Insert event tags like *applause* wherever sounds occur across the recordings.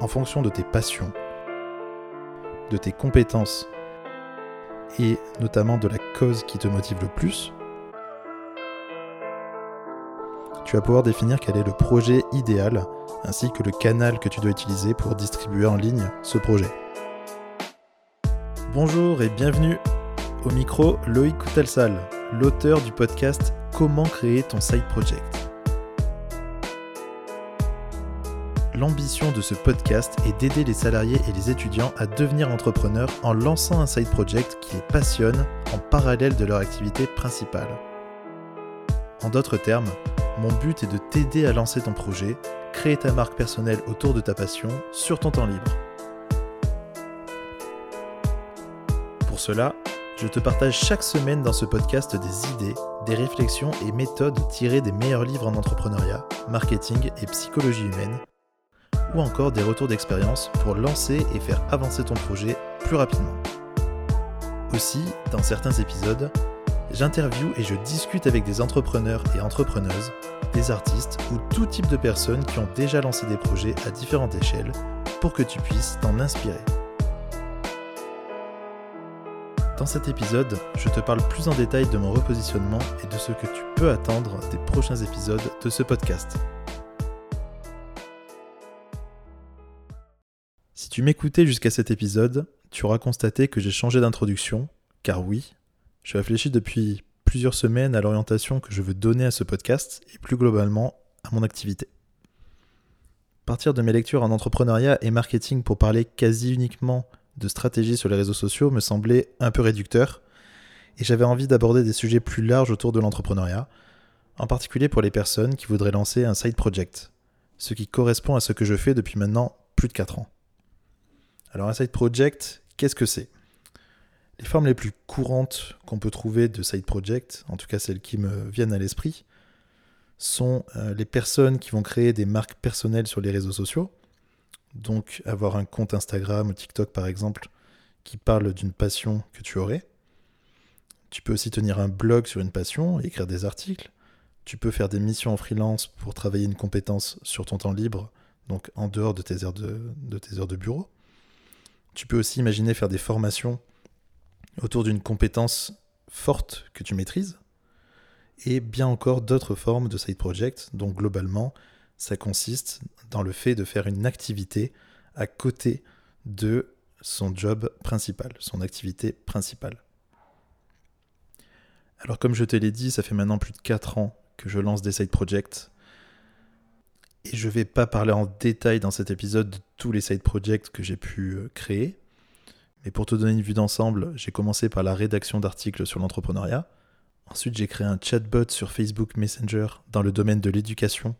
en fonction de tes passions, de tes compétences et notamment de la cause qui te motive le plus, tu vas pouvoir définir quel est le projet idéal ainsi que le canal que tu dois utiliser pour distribuer en ligne ce projet. Bonjour et bienvenue au micro Loïc Coutelsal, l'auteur du podcast Comment créer ton side project. L'ambition de ce podcast est d'aider les salariés et les étudiants à devenir entrepreneurs en lançant un side project qui les passionne en parallèle de leur activité principale. En d'autres termes, mon but est de t'aider à lancer ton projet, créer ta marque personnelle autour de ta passion sur ton temps libre. Pour cela, je te partage chaque semaine dans ce podcast des idées, des réflexions et méthodes tirées des meilleurs livres en entrepreneuriat, marketing et psychologie humaine ou encore des retours d'expérience pour lancer et faire avancer ton projet plus rapidement. Aussi, dans certains épisodes, j'interviewe et je discute avec des entrepreneurs et entrepreneuses, des artistes ou tout type de personnes qui ont déjà lancé des projets à différentes échelles pour que tu puisses t'en inspirer. Dans cet épisode, je te parle plus en détail de mon repositionnement et de ce que tu peux attendre des prochains épisodes de ce podcast. Si tu m'écoutais jusqu'à cet épisode, tu auras constaté que j'ai changé d'introduction, car oui, je réfléchis depuis plusieurs semaines à l'orientation que je veux donner à ce podcast et plus globalement à mon activité. Partir de mes lectures en entrepreneuriat et marketing pour parler quasi uniquement de stratégie sur les réseaux sociaux me semblait un peu réducteur et j'avais envie d'aborder des sujets plus larges autour de l'entrepreneuriat, en particulier pour les personnes qui voudraient lancer un side project, ce qui correspond à ce que je fais depuis maintenant plus de 4 ans. Alors un side project, qu'est-ce que c'est? Les formes les plus courantes qu'on peut trouver de side project, en tout cas celles qui me viennent à l'esprit, sont euh, les personnes qui vont créer des marques personnelles sur les réseaux sociaux. Donc avoir un compte Instagram ou TikTok par exemple qui parle d'une passion que tu aurais. Tu peux aussi tenir un blog sur une passion écrire des articles. Tu peux faire des missions en freelance pour travailler une compétence sur ton temps libre, donc en dehors de tes heures de tes heures de bureau. Tu peux aussi imaginer faire des formations autour d'une compétence forte que tu maîtrises, et bien encore d'autres formes de side project, donc globalement, ça consiste dans le fait de faire une activité à côté de son job principal, son activité principale. Alors comme je te l'ai dit, ça fait maintenant plus de 4 ans que je lance des side projects. Et je ne vais pas parler en détail dans cet épisode de tous les side projects que j'ai pu euh, créer. Mais pour te donner une vue d'ensemble, j'ai commencé par la rédaction d'articles sur l'entrepreneuriat. Ensuite, j'ai créé un chatbot sur Facebook Messenger dans le domaine de l'éducation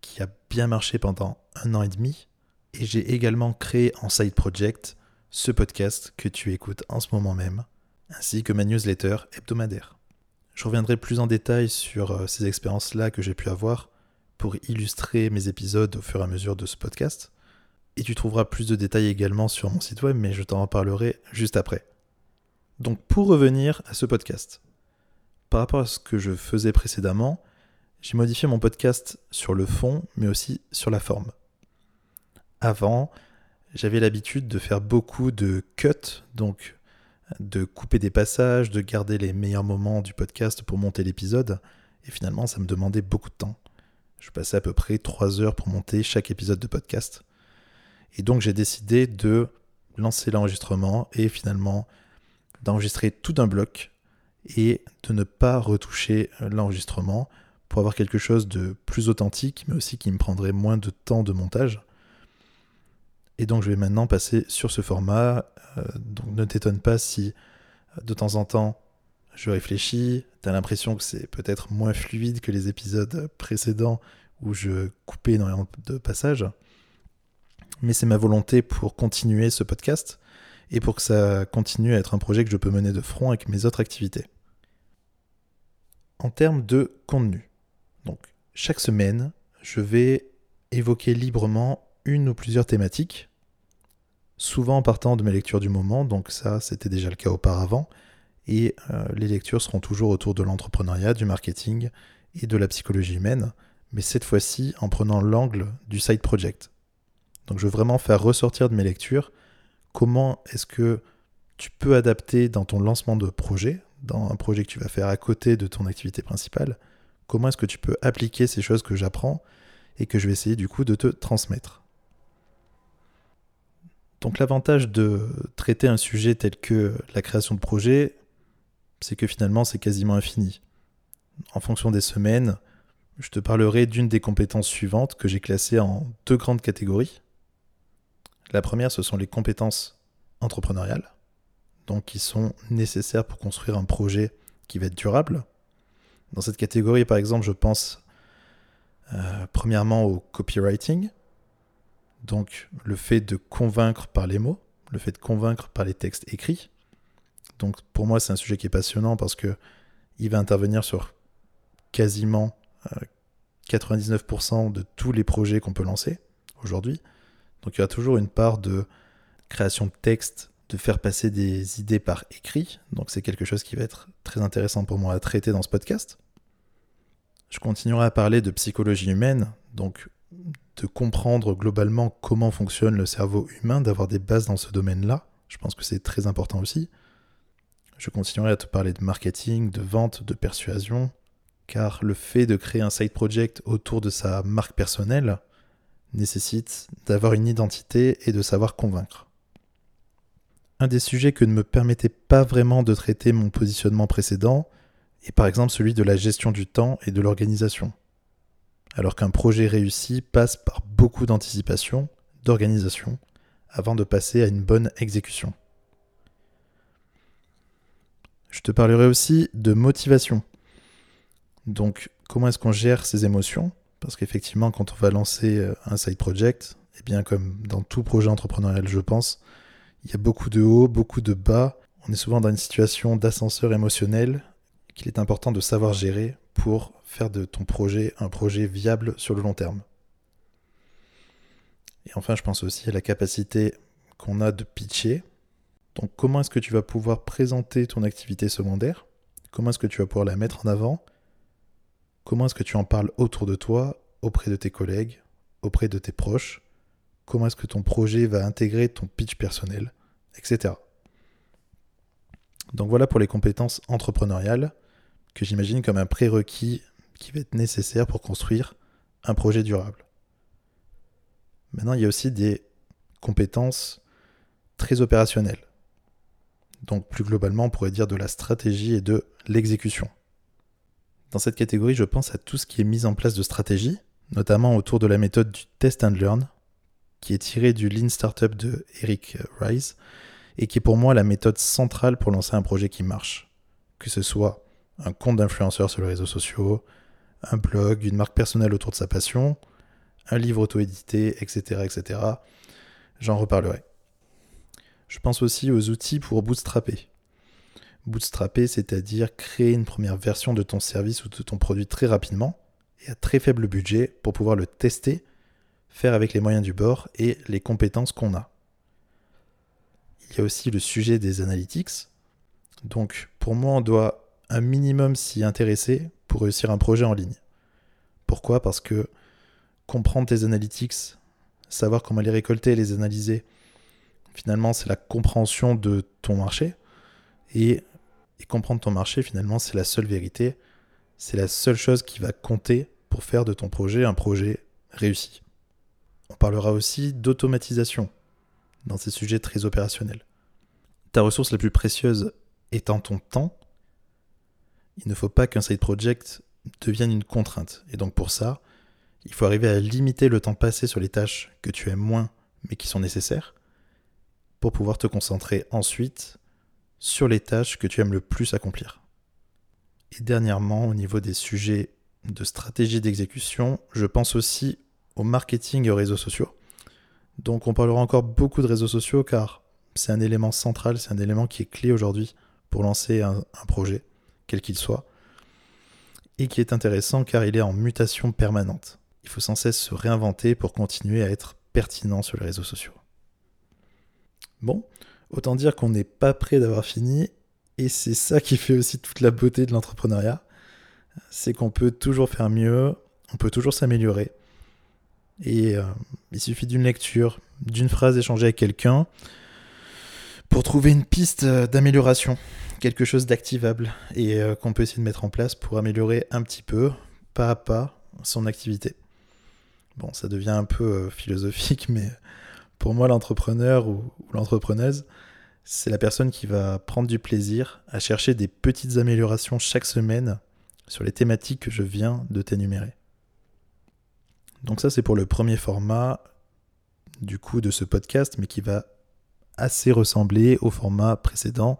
qui a bien marché pendant un an et demi. Et j'ai également créé en side project ce podcast que tu écoutes en ce moment même, ainsi que ma newsletter hebdomadaire. Je reviendrai plus en détail sur euh, ces expériences-là que j'ai pu avoir pour illustrer mes épisodes au fur et à mesure de ce podcast. Et tu trouveras plus de détails également sur mon site web, mais je t'en reparlerai juste après. Donc pour revenir à ce podcast, par rapport à ce que je faisais précédemment, j'ai modifié mon podcast sur le fond, mais aussi sur la forme. Avant, j'avais l'habitude de faire beaucoup de cuts, donc de couper des passages, de garder les meilleurs moments du podcast pour monter l'épisode, et finalement ça me demandait beaucoup de temps. Je passais à peu près 3 heures pour monter chaque épisode de podcast. Et donc j'ai décidé de lancer l'enregistrement et finalement d'enregistrer tout d'un bloc et de ne pas retoucher l'enregistrement pour avoir quelque chose de plus authentique, mais aussi qui me prendrait moins de temps de montage. Et donc je vais maintenant passer sur ce format. Euh, donc ne t'étonne pas si de temps en temps je réfléchis, tu as l'impression que c'est peut-être moins fluide que les épisodes précédents où je coupais énormément de passages. Mais c'est ma volonté pour continuer ce podcast et pour que ça continue à être un projet que je peux mener de front avec mes autres activités. En termes de contenu, donc chaque semaine, je vais évoquer librement une ou plusieurs thématiques, souvent en partant de mes lectures du moment, donc ça c'était déjà le cas auparavant, et euh, les lectures seront toujours autour de l'entrepreneuriat, du marketing et de la psychologie humaine, mais cette fois-ci en prenant l'angle du side project. Donc je veux vraiment faire ressortir de mes lectures comment est-ce que tu peux adapter dans ton lancement de projet, dans un projet que tu vas faire à côté de ton activité principale, comment est-ce que tu peux appliquer ces choses que j'apprends et que je vais essayer du coup de te transmettre. Donc l'avantage de traiter un sujet tel que la création de projet, c'est que finalement c'est quasiment infini. En fonction des semaines, je te parlerai d'une des compétences suivantes que j'ai classées en deux grandes catégories. La première, ce sont les compétences entrepreneuriales, donc qui sont nécessaires pour construire un projet qui va être durable. Dans cette catégorie, par exemple, je pense euh, premièrement au copywriting, donc le fait de convaincre par les mots, le fait de convaincre par les textes écrits. Donc pour moi, c'est un sujet qui est passionnant parce que il va intervenir sur quasiment 99% euh, de tous les projets qu'on peut lancer aujourd'hui. Donc il y a toujours une part de création de texte, de faire passer des idées par écrit. Donc c'est quelque chose qui va être très intéressant pour moi à traiter dans ce podcast. Je continuerai à parler de psychologie humaine, donc de comprendre globalement comment fonctionne le cerveau humain, d'avoir des bases dans ce domaine-là. Je pense que c'est très important aussi. Je continuerai à te parler de marketing, de vente, de persuasion, car le fait de créer un side project autour de sa marque personnelle nécessite d'avoir une identité et de savoir convaincre. Un des sujets que ne me permettait pas vraiment de traiter mon positionnement précédent est par exemple celui de la gestion du temps et de l'organisation alors qu'un projet réussi passe par beaucoup d'anticipation, d'organisation, avant de passer à une bonne exécution. Je te parlerai aussi de motivation. Donc, comment est-ce qu'on gère ses émotions? Parce qu'effectivement, quand on va lancer euh, un side project, et eh bien comme dans tout projet entrepreneurial, je pense, il y a beaucoup de hauts, beaucoup de bas. On est souvent dans une situation d'ascenseur émotionnel qu'il est important de savoir gérer pour faire de ton projet un projet viable sur le long terme. Et enfin, je pense aussi à la capacité qu'on a de pitcher. Donc comment est-ce que tu vas pouvoir présenter ton activité secondaire? Comment est-ce que tu vas pouvoir la mettre en avant? Comment est-ce que tu en parles autour de toi, auprès de tes collègues, auprès de tes proches? Comment est-ce que ton projet va intégrer ton pitch personnel, etc. Donc voilà pour les compétences entrepreneuriales que j'imagine comme un prérequis qui va être nécessaire pour construire un projet durable. Maintenant, il y a aussi des compétences très opérationnelles. Donc plus globalement, on pourrait dire de la stratégie et de l'exécution. Dans cette catégorie, je pense à tout ce qui est mis en place de stratégie, notamment autour de la méthode du test and learn, qui est tirée du Lean Startup de Eric Rice, et qui est pour moi la méthode centrale pour lancer un projet qui marche. Que ce soit un compte d'influenceur sur les réseaux sociaux, un blog, une marque personnelle autour de sa passion, un livre auto-édité, etc., etc. J'en reparlerai. Je pense aussi aux outils pour bootstrapper. Bootstrapper, c'est-à-dire créer une première version de ton service ou de ton produit très rapidement et à très faible budget pour pouvoir le tester, faire avec les moyens du bord et les compétences qu'on a. Il y a aussi le sujet des analytics. Donc pour moi, on doit un minimum s'y intéresser pour réussir un projet en ligne. Pourquoi? Parce que comprendre tes analytics, savoir comment les récolter et les analyser, finalement, c'est la compréhension de ton marché. Et, comprendre ton marché, finalement, c'est la seule vérité. C'est la seule chose qui va compter pour faire de ton projet un projet réussi. On parlera aussi d'automatisation dans ces sujets très opérationnels. Ta ressource la plus précieuse étant ton temps, il ne faut pas qu'un side project devienne une contrainte. Et donc pour ça, il faut arriver à limiter le temps passé sur les tâches que tu aimes moins mais qui sont nécessaires pour pouvoir te concentrer ensuite sur les tâches que tu aimes le plus accomplir. Et dernièrement, au niveau des sujets de stratégie d'exécution, je pense aussi au marketing et aux réseaux sociaux. Donc on parlera encore beaucoup de réseaux sociaux car c'est un élément central, c'est un élément qui est clé aujourd'hui pour lancer un, projet quel qu'il soit, et qui est intéressant car il est en mutation permanente. Il faut sans cesse se réinventer pour continuer à être pertinent sur les réseaux sociaux. Bon, autant dire qu'on n'est pas prêt d'avoir fini, et c'est ça qui fait aussi toute la beauté de l'entrepreneuriat, c'est qu'on peut toujours faire mieux, on peut toujours s'améliorer, et, euh, Il suffit d'une lecture, d'une phrase échangée avec quelqu'un pour trouver une piste d'amélioration, quelque chose d'activable et euh, qu'on peut essayer de mettre en place pour améliorer un petit peu, pas à pas, son activité. Bon, ça devient un peu euh, philosophique, *laughs* mais pour moi, l'entrepreneur ou, l'entrepreneuse, c'est la personne qui va prendre du plaisir à chercher des petites améliorations chaque semaine sur les thématiques que je viens de t'énumérer. Donc ça, c'est pour le premier format du coup de ce podcast, mais qui va assez ressembler au format précédent.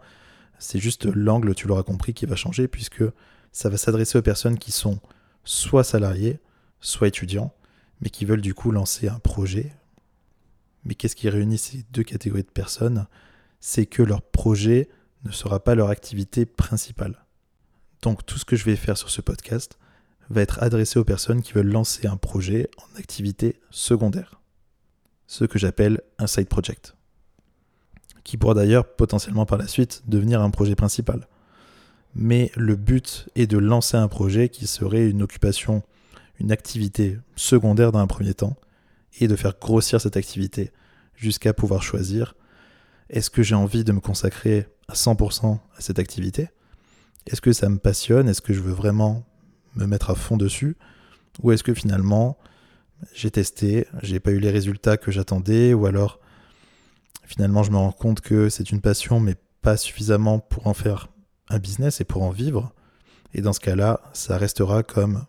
C'est juste l'angle, tu l'auras compris, qui va changer puisque ça va s'adresser aux personnes qui sont soit salariés, soit étudiants, mais qui veulent du coup lancer un projet. Mais qu'est-ce qui réunit ces deux catégories de personnes? C'est que leur projet ne sera pas leur activité principale. Donc tout ce que je vais faire sur ce podcast va être adressé aux personnes qui veulent lancer un projet en activité secondaire. Ce que j'appelle un side project. Qui pourra d'ailleurs potentiellement par la suite devenir un projet principal. Mais le but est de lancer un projet qui serait une occupation une activité secondaire dans un premier temps et de faire grossir cette activité jusqu'à pouvoir choisir est-ce que j'ai envie de me consacrer à 100% à cette activité? Est-ce que ça me passionne? Est-ce que je veux vraiment me mettre à fond dessus? Ou est-ce que finalement j'ai testé, j'ai pas eu les résultats que j'attendais? Ou alors finalement je me rends compte que c'est une passion mais pas suffisamment pour en faire un business et pour en vivre? Et dans ce cas-là, ça restera comme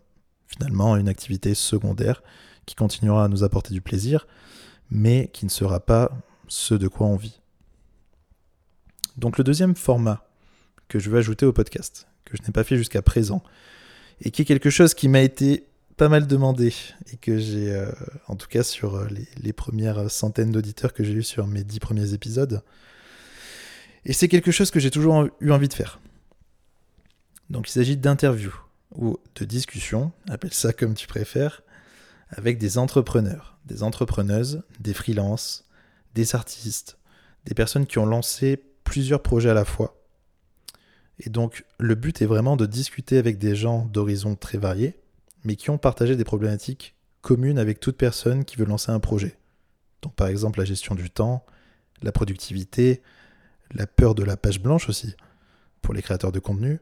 finalement une activité secondaire qui continuera à nous apporter du plaisir, mais qui ne sera pas ce de quoi on vit. Donc le deuxième format que je veux ajouter au podcast, que je n'ai pas fait jusqu'à présent, et qui est quelque chose qui m'a été pas mal demandé, et que j'ai, euh, en tout cas sur euh, les, les premières centaines d'auditeurs que j'ai eu sur mes dix premiers épisodes, et c'est quelque chose que j'ai toujours eu envie de faire. Donc il s'agit d'interviews ou de discussion, appelle ça comme tu préfères, avec des entrepreneurs, des entrepreneuses, des freelances, des artistes, des personnes qui ont lancé plusieurs projets à la fois. Et donc le but est vraiment de discuter avec des gens d'horizons très variés, mais qui ont partagé des problématiques communes avec toute personne qui veut lancer un projet. Donc par exemple la gestion du temps, la productivité, la peur de la page blanche aussi, pour les créateurs de contenu,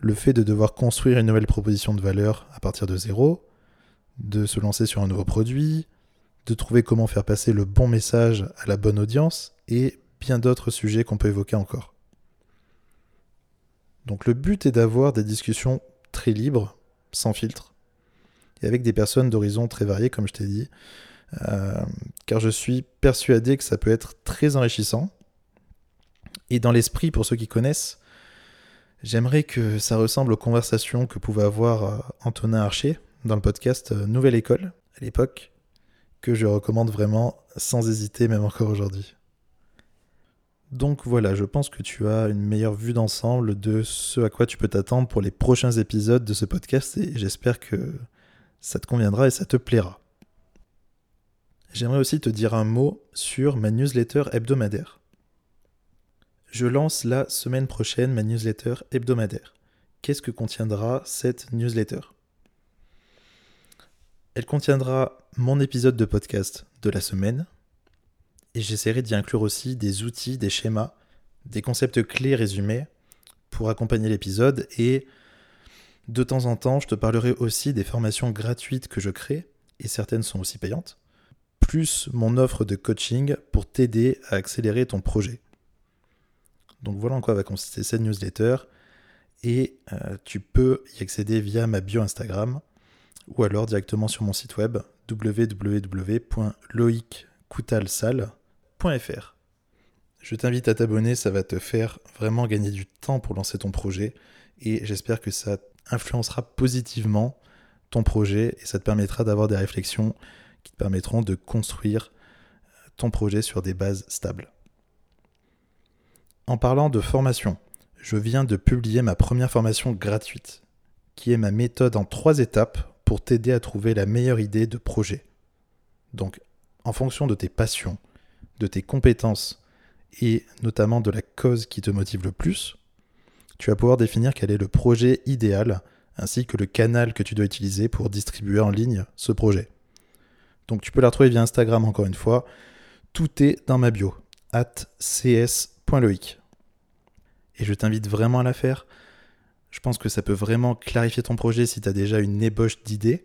le fait de devoir construire une nouvelle proposition de valeur à partir de zéro, de se lancer sur un nouveau produit, de trouver comment faire passer le bon message à la bonne audience, et bien d'autres sujets qu'on peut évoquer encore. Donc le but est d'avoir des discussions très libres, sans filtre, et avec des personnes d'horizons très variés, comme je t'ai dit, euh, car je suis persuadé que ça peut être très enrichissant. Et dans l'esprit, pour ceux qui connaissent, J'aimerais que ça ressemble aux conversations que pouvait avoir euh, Antonin Archer dans le podcast euh, Nouvelle École à l'époque, que je recommande vraiment sans hésiter, même encore aujourd'hui. Donc voilà, je pense que tu as une meilleure vue d'ensemble de ce à quoi tu peux t'attendre pour les prochains épisodes de ce podcast et j'espère que ça te conviendra et ça te plaira. J'aimerais aussi te dire un mot sur ma newsletter hebdomadaire je lance la semaine prochaine ma newsletter hebdomadaire. Qu'est-ce que contiendra cette newsletter? Elle contiendra mon épisode de podcast de la semaine. Et j'essaierai d'y inclure aussi des outils, des schémas, des concepts clés résumés pour accompagner l'épisode. Et de temps en temps, je te parlerai aussi des formations gratuites que je crée. Et certaines sont aussi payantes, plus mon offre de coaching pour t'aider à accélérer ton projet. Donc voilà en quoi va consister cette newsletter. Et euh, tu peux y accéder via ma bio Instagram ou alors directement sur mon site web www.loïccoutalsal.fr. Je t'invite à t'abonner, ça va te faire vraiment gagner du temps pour lancer ton projet et j'espère que ça influencera positivement ton projet et ça te permettra d'avoir des réflexions qui te permettront de construire ton projet sur des bases stables. En parlant de formation, je viens de publier ma première formation gratuite, qui est ma méthode en trois étapes pour t'aider à trouver la meilleure idée de projet. Donc, en fonction de tes passions, de tes compétences et notamment de la cause qui te motive le plus, tu vas pouvoir définir quel est le projet idéal ainsi que le canal que tu dois utiliser pour distribuer en ligne ce projet. Donc tu peux la retrouver via Instagram encore une fois. Tout est dans ma bio, at cs.loic. Et je t'invite vraiment à la faire. Je pense que ça peut vraiment clarifier ton projet si tu as déjà une ébauche d'idées.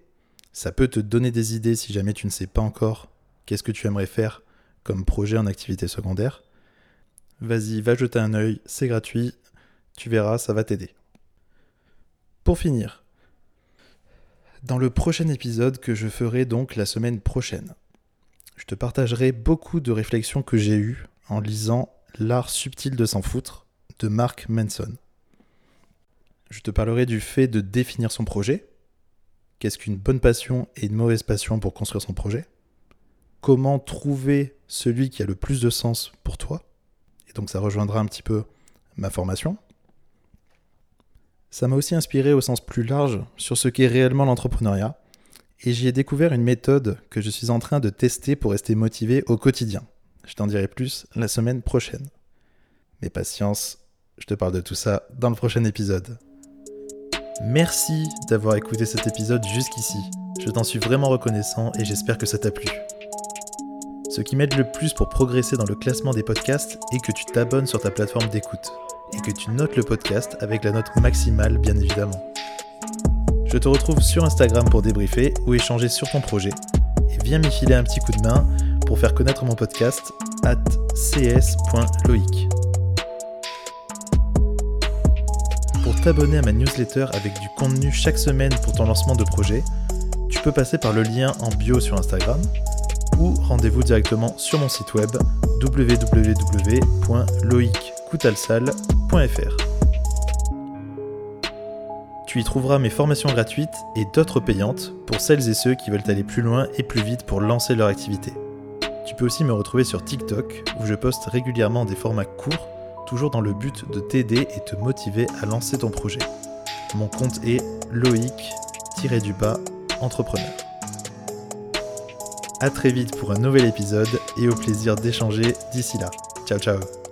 Ça peut te donner des idées si jamais tu ne sais pas encore qu'est-ce que tu aimerais faire comme projet en activité secondaire. Vas-y, va jeter un œil, c'est gratuit, tu verras, ça va t'aider. Pour finir, dans le prochain épisode que je ferai donc la semaine prochaine, je te partagerai beaucoup de réflexions que j'ai eues en lisant L'art subtil de s'en foutre de Mark Manson. Je te parlerai du fait de définir son projet. Qu'est-ce qu'une bonne passion et une mauvaise passion pour construire son projet? Comment trouver celui qui a le plus de sens pour toi? Et donc ça rejoindra un petit peu ma formation. Ça m'a aussi inspiré au sens plus large sur ce qu'est réellement l'entrepreneuriat, et j'y ai découvert une méthode que je suis en train de tester pour rester motivé au quotidien. Je t'en dirai plus la semaine prochaine. Mais patience, je te parle de tout ça dans le prochain épisode. Merci d'avoir écouté cet épisode jusqu'ici. Je t'en suis vraiment reconnaissant et j'espère que ça t'a plu. Ce qui m'aide le plus pour progresser dans le classement des podcasts est que tu t'abonnes sur ta plateforme d'écoute et que tu notes le podcast avec la note maximale bien évidemment. Je te retrouve sur Instagram pour débriefer ou échanger sur ton projet et viens m'y filer un petit coup de main pour faire connaître mon podcast at cs.loic. t'abonner à ma newsletter avec du contenu chaque semaine pour ton lancement de projet, tu peux passer par le lien en bio sur Instagram ou rendez-vous directement sur mon site web www.loicoutalsal.fr. Tu y trouveras mes formations gratuites et d'autres payantes pour celles et ceux qui veulent aller plus loin et plus vite pour lancer leur activité. Tu peux aussi me retrouver sur TikTok où je poste régulièrement des formats courts toujours dans le but de t'aider et te motiver à lancer ton projet. Mon compte est loïc-du-bas entrepreneur. A très vite pour un nouvel épisode et au plaisir d'échanger d'ici là. Ciao ciao